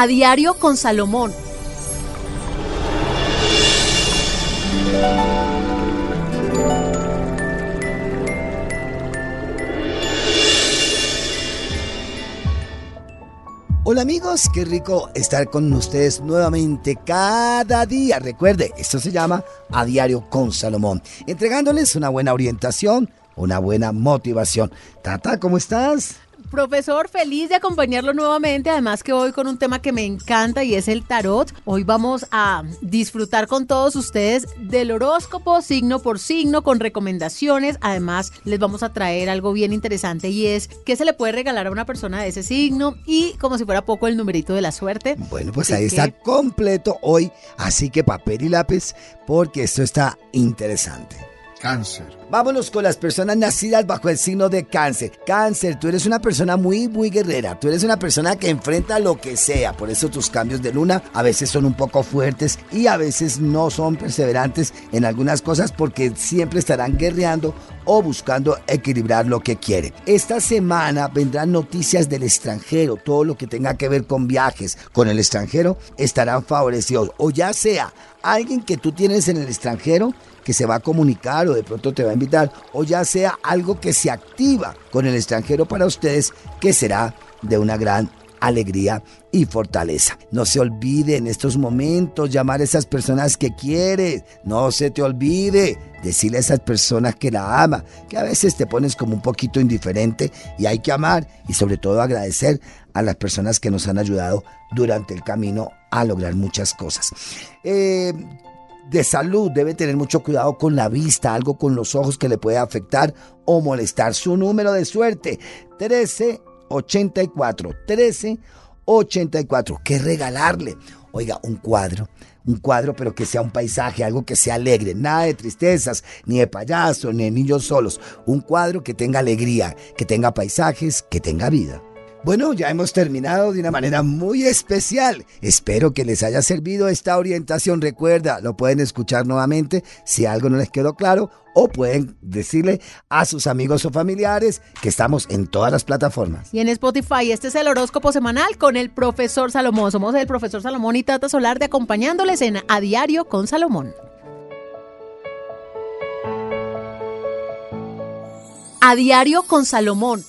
A Diario con Salomón. Hola amigos, qué rico estar con ustedes nuevamente cada día. Recuerde, esto se llama A Diario con Salomón, entregándoles una buena orientación, una buena motivación. Tata, ¿cómo estás? Profesor, feliz de acompañarlo nuevamente, además que hoy con un tema que me encanta y es el tarot. Hoy vamos a disfrutar con todos ustedes del horóscopo signo por signo con recomendaciones. Además, les vamos a traer algo bien interesante y es qué se le puede regalar a una persona de ese signo y como si fuera poco el numerito de la suerte. Bueno, pues ahí está completo hoy, así que papel y lápiz porque esto está interesante. Cáncer. Vámonos con las personas nacidas bajo el signo de cáncer. Cáncer, tú eres una persona muy, muy guerrera. Tú eres una persona que enfrenta lo que sea. Por eso tus cambios de luna a veces son un poco fuertes y a veces no son perseverantes en algunas cosas porque siempre estarán guerreando o buscando equilibrar lo que quiere. Esta semana vendrán noticias del extranjero. Todo lo que tenga que ver con viajes con el extranjero estarán favorecidos. O ya sea alguien que tú tienes en el extranjero que se va a comunicar de pronto te va a invitar, o ya sea algo que se activa con el extranjero para ustedes, que será de una gran alegría y fortaleza. No se olvide en estos momentos llamar a esas personas que quiere. No se te olvide decirle a esas personas que la ama, que a veces te pones como un poquito indiferente y hay que amar y sobre todo agradecer a las personas que nos han ayudado durante el camino a lograr muchas cosas. Eh, de salud debe tener mucho cuidado con la vista, algo con los ojos que le puede afectar o molestar. Su número de suerte, 1384. 1384. ¿Qué regalarle? Oiga, un cuadro. Un cuadro, pero que sea un paisaje, algo que sea alegre. Nada de tristezas, ni de payasos, ni de niños solos. Un cuadro que tenga alegría, que tenga paisajes, que tenga vida. Bueno, ya hemos terminado de una manera muy especial. Espero que les haya servido esta orientación. Recuerda, lo pueden escuchar nuevamente si algo no les quedó claro o pueden decirle a sus amigos o familiares que estamos en todas las plataformas. Y en Spotify, este es el horóscopo semanal con el profesor Salomón. Somos el profesor Salomón y Tata Solar de acompañándoles en A Diario con Salomón. A Diario con Salomón